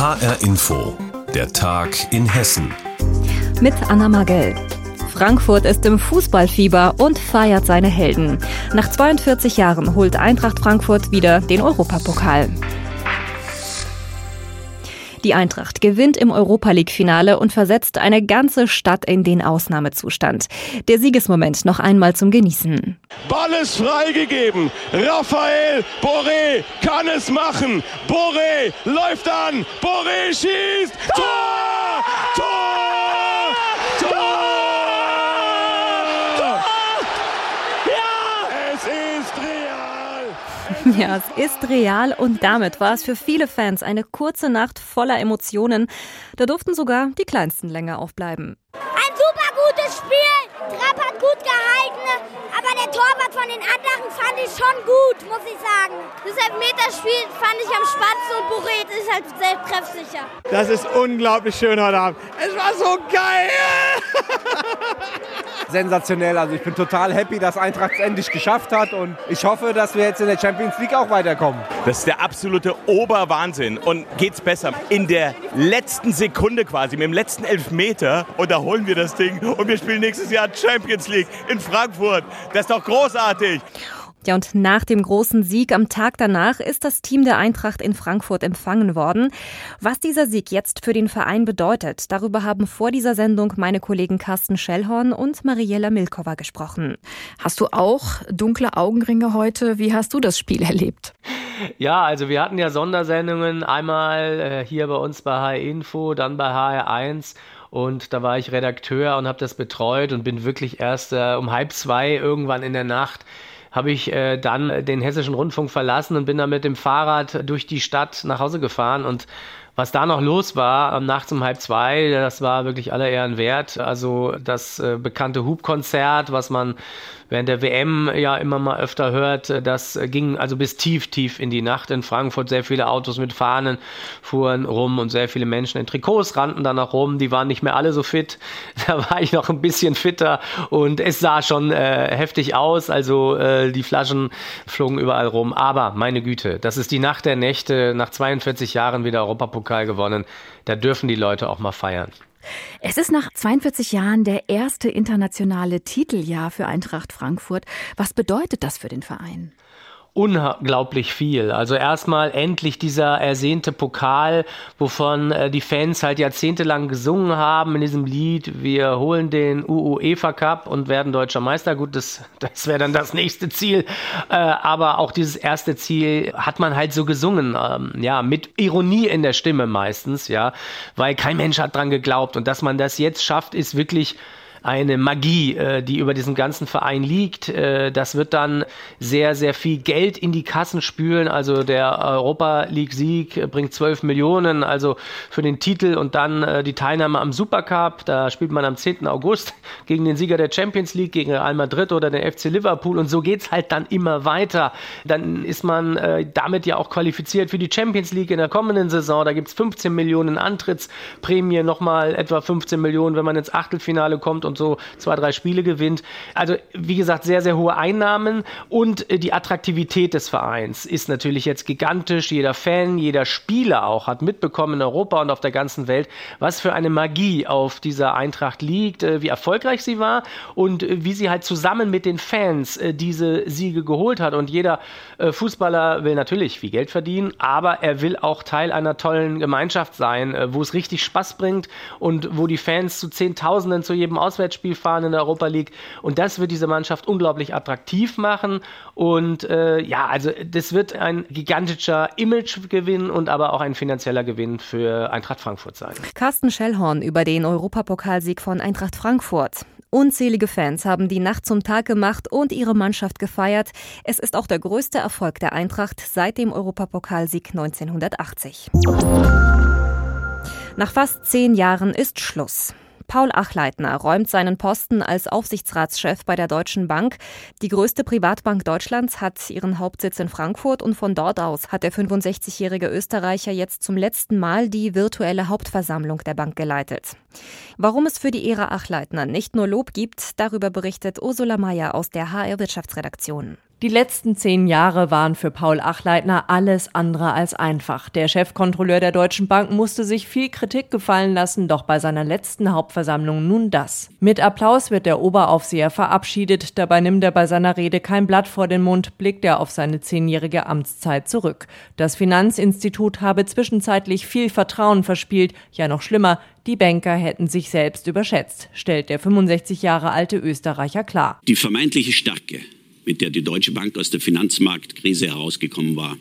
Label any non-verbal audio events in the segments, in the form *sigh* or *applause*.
HR Info, der Tag in Hessen. Mit Anna Magell. Frankfurt ist im Fußballfieber und feiert seine Helden. Nach 42 Jahren holt Eintracht Frankfurt wieder den Europapokal. Die Eintracht gewinnt im Europa League-Finale und versetzt eine ganze Stadt in den Ausnahmezustand. Der Siegesmoment noch einmal zum Genießen. Ball ist freigegeben. Raphael Boré kann es machen. Boré läuft an. Boré schießt. Tor! Tor! Tor! Tor! Ja! Es ist real. Ja, es ist real und damit war es für viele Fans eine kurze Nacht voller Emotionen. Da durften sogar die Kleinsten länger aufbleiben. Ein super gutes Spiel. Trapp hat gut gehalten, aber der Torwart von den anderen fand ich schon gut, muss ich sagen. Das Elfmeterspiel fand ich am spannendsten und Buret ist halt sehr treffsicher. Das ist unglaublich schön heute Abend. Es war so geil! *laughs* Sensationell. Also ich bin total happy, dass Eintracht es endlich geschafft hat und ich hoffe, dass wir jetzt in der Champions League auch weiterkommen. Das ist der absolute Oberwahnsinn. Und geht's besser? In der letzten Sekunde quasi, mit dem letzten Elfmeter, und da holen wir das Ding und wir spielen nächstes Jahr Champions League in Frankfurt. Das ist doch großartig. Ja, und nach dem großen Sieg am Tag danach ist das Team der Eintracht in Frankfurt empfangen worden. Was dieser Sieg jetzt für den Verein bedeutet, darüber haben vor dieser Sendung meine Kollegen Carsten Schellhorn und Mariella Milkova gesprochen. Hast du auch dunkle Augenringe heute? Wie hast du das Spiel erlebt? Ja, also wir hatten ja Sondersendungen, einmal äh, hier bei uns bei HR Info, dann bei HR1 und da war ich Redakteur und habe das betreut und bin wirklich erst äh, um halb zwei irgendwann in der Nacht habe ich äh, dann den hessischen Rundfunk verlassen und bin dann mit dem Fahrrad durch die Stadt nach Hause gefahren und was da noch los war, am nachts um halb zwei, das war wirklich aller Ehren wert. Also das äh, bekannte Hubkonzert, was man während der WM ja immer mal öfter hört, das ging also bis tief, tief in die Nacht in Frankfurt. Sehr viele Autos mit Fahnen fuhren rum und sehr viele Menschen in Trikots rannten dann noch rum. Die waren nicht mehr alle so fit. *laughs* Da war ich noch ein bisschen fitter und es sah schon äh, heftig aus. Also äh, die Flaschen flogen überall rum. Aber meine Güte, das ist die Nacht der Nächte. Nach 42 Jahren wieder Europapokal gewonnen. Da dürfen die Leute auch mal feiern. Es ist nach 42 Jahren der erste internationale Titeljahr für Eintracht Frankfurt. Was bedeutet das für den Verein? Unglaublich viel. Also erstmal endlich dieser ersehnte Pokal, wovon äh, die Fans halt jahrzehntelang gesungen haben in diesem Lied. Wir holen den UEFA Cup und werden deutscher Meister. Gut, das, das wäre dann das nächste Ziel. Äh, aber auch dieses erste Ziel hat man halt so gesungen. Ähm, ja, mit Ironie in der Stimme meistens, ja, weil kein Mensch hat dran geglaubt. Und dass man das jetzt schafft, ist wirklich eine Magie, äh, die über diesem ganzen Verein liegt. Äh, das wird dann sehr, sehr viel Geld in die Kassen spülen. Also der Europa League-Sieg bringt 12 Millionen, also für den Titel und dann äh, die Teilnahme am Supercup. Da spielt man am 10. August *laughs* gegen den Sieger der Champions League, gegen Real Madrid oder den FC Liverpool. Und so geht's halt dann immer weiter. Dann ist man äh, damit ja auch qualifiziert für die Champions League in der kommenden Saison. Da gibt's 15 Millionen Antrittsprämie, nochmal etwa 15 Millionen, wenn man ins Achtelfinale kommt und so zwei, drei Spiele gewinnt. Also wie gesagt, sehr, sehr hohe Einnahmen und äh, die Attraktivität des Vereins ist natürlich jetzt gigantisch. Jeder Fan, jeder Spieler auch hat mitbekommen in Europa und auf der ganzen Welt, was für eine Magie auf dieser Eintracht liegt, äh, wie erfolgreich sie war und äh, wie sie halt zusammen mit den Fans diese Siege geholt hat. Und jeder Fußballer will natürlich viel Geld verdienen, aber er will auch Teil einer tollen Gemeinschaft sein, wo es richtig Spaß bringt und wo die Fans zu Zehntausenden zu jedem Auswärts Auswärtsspiel fahren in der Europa League. Und das wird diese Mannschaft unglaublich attraktiv machen. Und äh, ja, also das wird ein gigantischer Imagegewinn und aber auch ein finanzieller Gewinn für Eintracht Frankfurt sein. Carsten Schellhorn über den Europapokalsieg von Eintracht Frankfurt. Unzählige Fans haben die Nacht zum Tag gemacht und ihre Mannschaft gefeiert. Es ist auch der größte Erfolg der Eintracht seit dem Europapokalsieg 1980. Nach fast zehn Jahren ist Schluss. Paul Achleitner räumt seinen Posten als Aufsichtsratschef bei der Deutschen Bank. Die größte Privatbank Deutschlands hat ihren Hauptsitz in Frankfurt und von dort aus hat der 65-jährige Österreicher jetzt zum letzten Mal die virtuelle Hauptversammlung der Bank geleitet. Warum es für die Ära Achleitner nicht nur Lob gibt, darüber berichtet Ursula Mayer aus der HR Wirtschaftsredaktion. Die letzten zehn Jahre waren für Paul Achleitner alles andere als einfach. Der Chefkontrolleur der Deutschen Bank musste sich viel Kritik gefallen lassen, doch bei seiner letzten Hauptversammlung nun das. Mit Applaus wird der Oberaufseher verabschiedet, dabei nimmt er bei seiner Rede kein Blatt vor den Mund, blickt er auf seine zehnjährige Amtszeit zurück. Das Finanzinstitut habe zwischenzeitlich viel Vertrauen verspielt, ja noch schlimmer, die Banker hätten sich selbst überschätzt, stellt der 65 Jahre alte Österreicher klar. Die vermeintliche Stärke mit der die Deutsche Bank aus der Finanzmarktkrise herausgekommen war,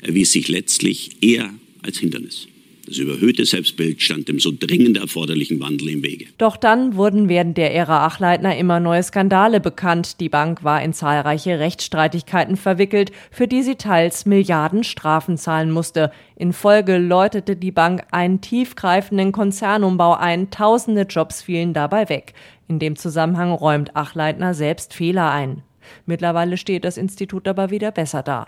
erwies sich letztlich eher als Hindernis. Das überhöhte Selbstbild stand dem so dringend erforderlichen Wandel im Wege. Doch dann wurden während der Ära Achleitner immer neue Skandale bekannt. Die Bank war in zahlreiche Rechtsstreitigkeiten verwickelt, für die sie teils Milliarden Strafen zahlen musste. In Folge läutete die Bank einen tiefgreifenden Konzernumbau ein. Tausende Jobs fielen dabei weg. In dem Zusammenhang räumt Achleitner selbst Fehler ein. Mittlerweile steht das Institut aber wieder besser da.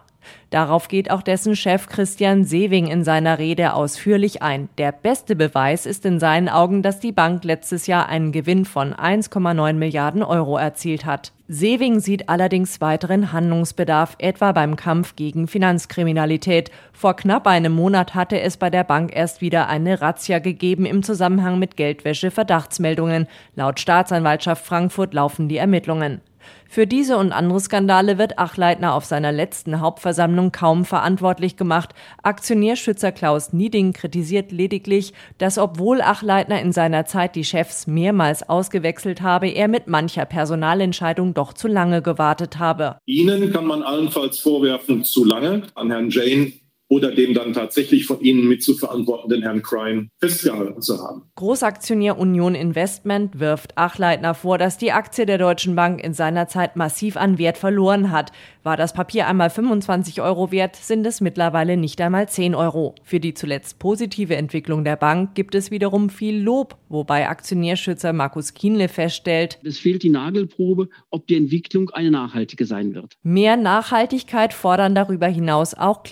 Darauf geht auch dessen Chef Christian Sewing in seiner Rede ausführlich ein. Der beste Beweis ist in seinen Augen, dass die Bank letztes Jahr einen Gewinn von 1,9 Milliarden Euro erzielt hat. Sewing sieht allerdings weiteren Handlungsbedarf, etwa beim Kampf gegen Finanzkriminalität. Vor knapp einem Monat hatte es bei der Bank erst wieder eine Razzia gegeben im Zusammenhang mit Geldwäsche-Verdachtsmeldungen. Laut Staatsanwaltschaft Frankfurt laufen die Ermittlungen. Für diese und andere Skandale wird Achleitner auf seiner letzten Hauptversammlung kaum verantwortlich gemacht. Aktionärschützer Klaus Nieding kritisiert lediglich, dass obwohl Achleitner in seiner Zeit die Chefs mehrmals ausgewechselt habe, er mit mancher Personalentscheidung doch zu lange gewartet habe. Ihnen kann man allenfalls vorwerfen, zu lange. An Herrn Jane oder dem dann tatsächlich von Ihnen mit zu verantwortenden Herrn Crime festgehalten zu haben. Großaktionär Union Investment wirft Achleitner vor, dass die Aktie der Deutschen Bank in seiner Zeit massiv an Wert verloren hat. War das Papier einmal 25 Euro wert, sind es mittlerweile nicht einmal 10 Euro. Für die zuletzt positive Entwicklung der Bank gibt es wiederum viel Lob, wobei Aktionärschützer Markus Kienle feststellt, es fehlt die Nagelprobe, ob die Entwicklung eine nachhaltige sein wird. Mehr Nachhaltigkeit fordern darüber hinaus auch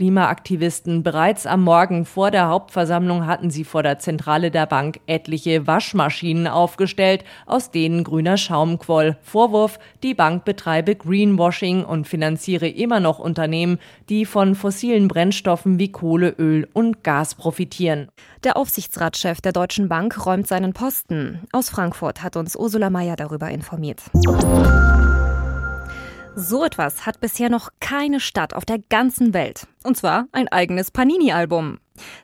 Klimaaktivisten. Bereits am Morgen vor der Hauptversammlung hatten sie vor der Zentrale der Bank etliche Waschmaschinen aufgestellt, aus denen grüner Schaum quoll. Vorwurf, die Bank betreibe Greenwashing und finanziere finanziere immer noch Unternehmen, die von fossilen Brennstoffen wie Kohle, Öl und Gas profitieren. Der Aufsichtsratschef der Deutschen Bank räumt seinen Posten. Aus Frankfurt hat uns Ursula Mayer darüber informiert. So etwas hat bisher noch keine Stadt auf der ganzen Welt. Und zwar ein eigenes Panini-Album.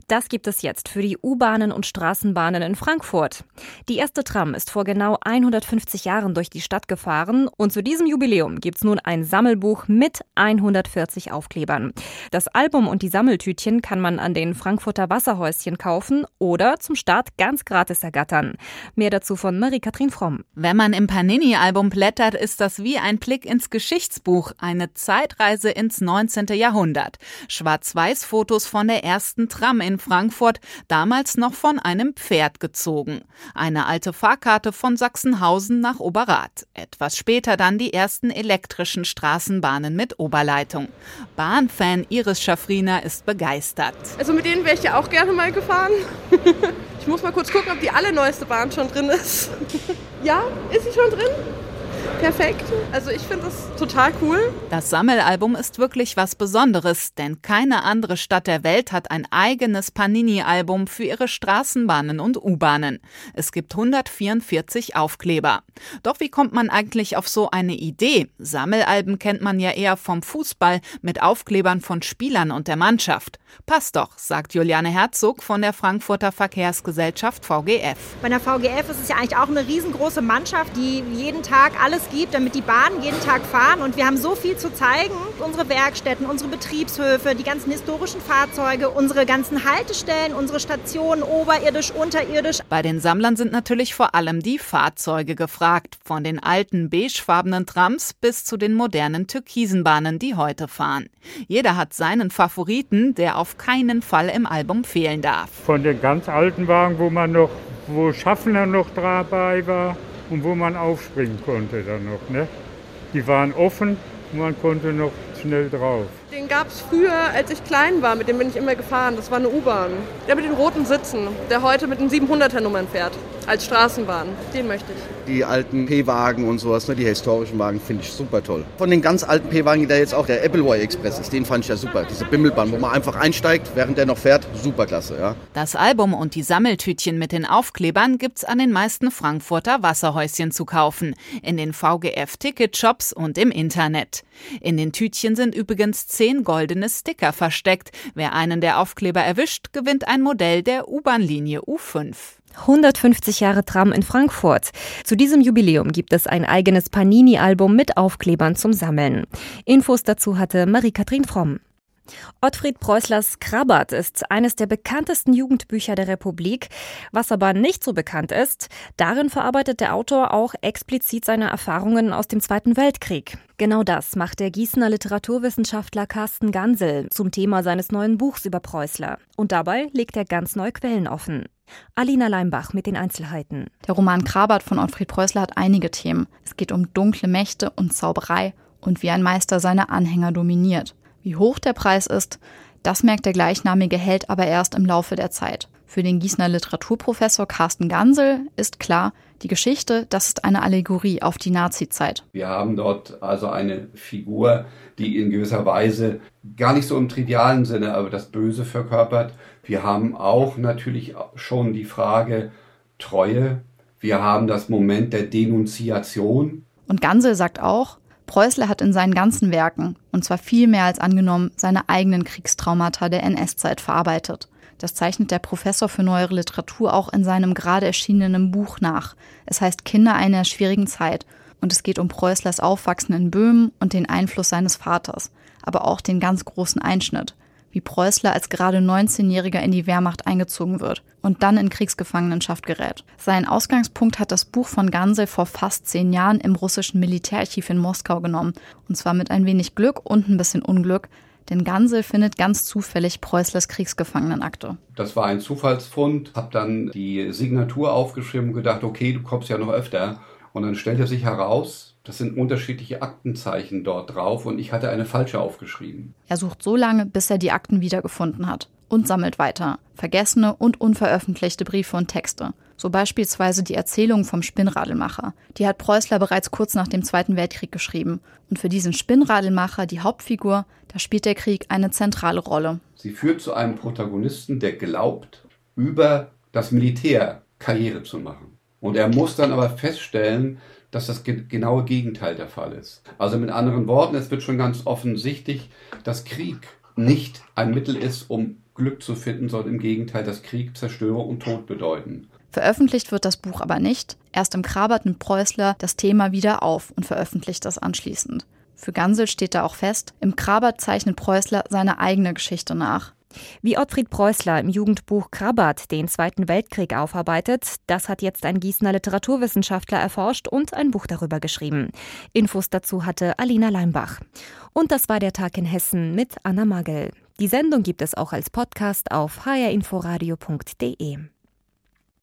Das gibt es jetzt für die U-Bahnen und Straßenbahnen in Frankfurt. Die erste Tram ist vor genau 150 Jahren durch die Stadt gefahren und zu diesem Jubiläum gibt es nun ein Sammelbuch mit 140 Aufklebern. Das Album und die Sammeltütchen kann man an den Frankfurter Wasserhäuschen kaufen oder zum Start ganz gratis ergattern. Mehr dazu von Marie-Kathrin Fromm. Wenn man im Panini-Album blättert, ist das wie ein Blick ins Geschichtsbuch, eine Zeitreise ins 19. Jahrhundert. Schwarz-Weiß-Fotos von der ersten Tram Tram in Frankfurt, damals noch von einem Pferd gezogen. Eine alte Fahrkarte von Sachsenhausen nach Oberrath. Etwas später dann die ersten elektrischen Straßenbahnen mit Oberleitung. Bahnfan Iris Schaffriner ist begeistert. Also mit denen wäre ich ja auch gerne mal gefahren. *laughs* Ich muss mal kurz gucken, ob die allerneueste Bahn schon drin ist. *laughs* Ja, ist sie schon drin? Perfekt. Also ich finde das total cool. Das Sammelalbum ist wirklich was Besonderes, denn keine andere Stadt der Welt hat ein eigenes Panini-Album für ihre Straßenbahnen und U-Bahnen. Es gibt 144 Aufkleber. Doch wie kommt man eigentlich auf so eine Idee? Sammelalben kennt man ja eher vom Fußball mit Aufklebern von Spielern und der Mannschaft. Passt doch, sagt Juliane Herzog von der Frankfurter Verkehrsgesellschaft VGF. Bei der VGF ist es ja eigentlich auch eine riesengroße Mannschaft, die jeden Tag alles gibt, damit die Bahnen jeden Tag fahren. Und wir haben so viel zu zeigen. Unsere Werkstätten, unsere Betriebshöfe, die ganzen historischen Fahrzeuge, unsere ganzen Haltestellen, unsere Stationen, oberirdisch, unterirdisch. Bei den Sammlern sind natürlich vor allem die Fahrzeuge gefragt. Von den alten beigefarbenen Trams bis zu den modernen türkisen Bahnen, die heute fahren. Jeder hat seinen Favoriten, der auf keinen Fall im Album fehlen darf. Von den ganz alten Wagen, wo man noch, wo Schaffner noch dabei war, und wo man aufspringen konnte dann noch. Ne? Die waren offen und man konnte noch schnell drauf. Den gab es früher, als ich klein war. Mit dem bin ich immer gefahren. Das war eine U-Bahn. Der mit den roten Sitzen, der heute mit den 700er Nummern fährt. Als Straßenbahn. Den möchte ich. Die alten P-Wagen und sowas, ne, die historischen Wagen, finde ich super toll. Von den ganz alten P-Wagen, der jetzt auch der Appleboy Express ist, den fand ich ja super. Diese Bimmelbahn, wo man einfach einsteigt, während der noch fährt, super klasse. Ja. Das Album und die Sammeltütchen mit den Aufklebern gibt's an den meisten Frankfurter Wasserhäuschen zu kaufen. In den VGF-Ticketshops und im Internet. In den Tütchen sind übrigens zehn goldene Sticker versteckt. Wer einen der Aufkleber erwischt, gewinnt ein Modell der U-Bahn-Linie U5. 150 Jahre Tram in Frankfurt. Zu diesem Jubiläum gibt es ein eigenes Panini-Album mit Aufklebern zum Sammeln. Infos dazu hatte Marie-Kathrin Fromm. Ottfried Preußlers Krabbert ist eines der bekanntesten Jugendbücher der Republik. Was aber nicht so bekannt ist, darin verarbeitet der Autor auch explizit seine Erfahrungen aus dem Zweiten Weltkrieg. Genau das macht der Gießener Literaturwissenschaftler Carsten Gansel zum Thema seines neuen Buchs über Preußler. Und dabei legt er ganz neue Quellen offen. Alina Leimbach mit den Einzelheiten. Der Roman Krabat von Ottfried Preußler hat einige Themen. Es geht um dunkle Mächte und Zauberei und wie ein Meister seine Anhänger dominiert. Wie hoch der Preis ist, das merkt der gleichnamige Held aber erst im Laufe der Zeit. Für den Gießener Literaturprofessor Carsten Gansel ist klar, die Geschichte, das ist eine Allegorie auf die Nazizeit. Wir haben dort also eine Figur, die in gewisser Weise gar nicht so im trivialen Sinne, aber das Böse verkörpert. Wir haben auch natürlich schon die Frage Treue. Wir haben das Moment der Denunziation. Und Gansel sagt auch, Preußler hat in seinen ganzen Werken, und zwar viel mehr als angenommen, seine eigenen Kriegstraumata der NS-Zeit verarbeitet. Das zeichnet der Professor für neuere Literatur auch in seinem gerade erschienenen Buch nach. Es heißt Kinder einer schwierigen Zeit und es geht um Preußlers Aufwachsen in Böhmen und den Einfluss seines Vaters, aber auch den ganz großen Einschnitt wie Preußler als gerade 19-Jähriger in die Wehrmacht eingezogen wird und dann in Kriegsgefangenschaft gerät. Seinen Ausgangspunkt hat das Buch von Gansel vor fast zehn Jahren im russischen Militärarchiv in Moskau genommen. Und zwar mit ein wenig Glück und ein bisschen Unglück, denn Gansel findet ganz zufällig Preußlers Kriegsgefangenenakte. Das war ein Zufallsfund, hab dann die Signatur aufgeschrieben und gedacht, okay, du kommst ja noch öfter. Und dann stellte sich heraus, das sind unterschiedliche Aktenzeichen dort drauf und ich hatte eine falsche aufgeschrieben. Er sucht so lange, bis er die Akten wiedergefunden hat und sammelt weiter vergessene und unveröffentlichte Briefe und Texte. So beispielsweise die Erzählung vom Spinnradelmacher. Die hat Preußler bereits kurz nach dem Zweiten Weltkrieg geschrieben. Und für diesen Spinnradelmacher, die Hauptfigur, da spielt der Krieg eine zentrale Rolle. Sie führt zu einem Protagonisten, der glaubt, über das Militär Karriere zu machen. Und er muss dann aber feststellen, dass das genaue Gegenteil der Fall ist. Also mit anderen Worten, es wird schon ganz offensichtlich, dass Krieg nicht ein Mittel ist, um Glück zu finden, sondern im Gegenteil, dass Krieg Zerstörung und Tod bedeuten. Veröffentlicht wird das Buch aber nicht. Erst im Krabert nimmt Preußler das Thema wieder auf und veröffentlicht das anschließend. Für Gansel steht da auch fest, im Krabert zeichnet Preußler seine eigene Geschichte nach. Wie Ottfried Preußler im Jugendbuch Krabat den Zweiten Weltkrieg aufarbeitet, das hat jetzt ein Gießener Literaturwissenschaftler erforscht und ein Buch darüber geschrieben. Infos dazu hatte Alina Leimbach. Und das war der Tag in Hessen mit Anna Magel. Die Sendung gibt es auch als Podcast auf hrinforadio.de.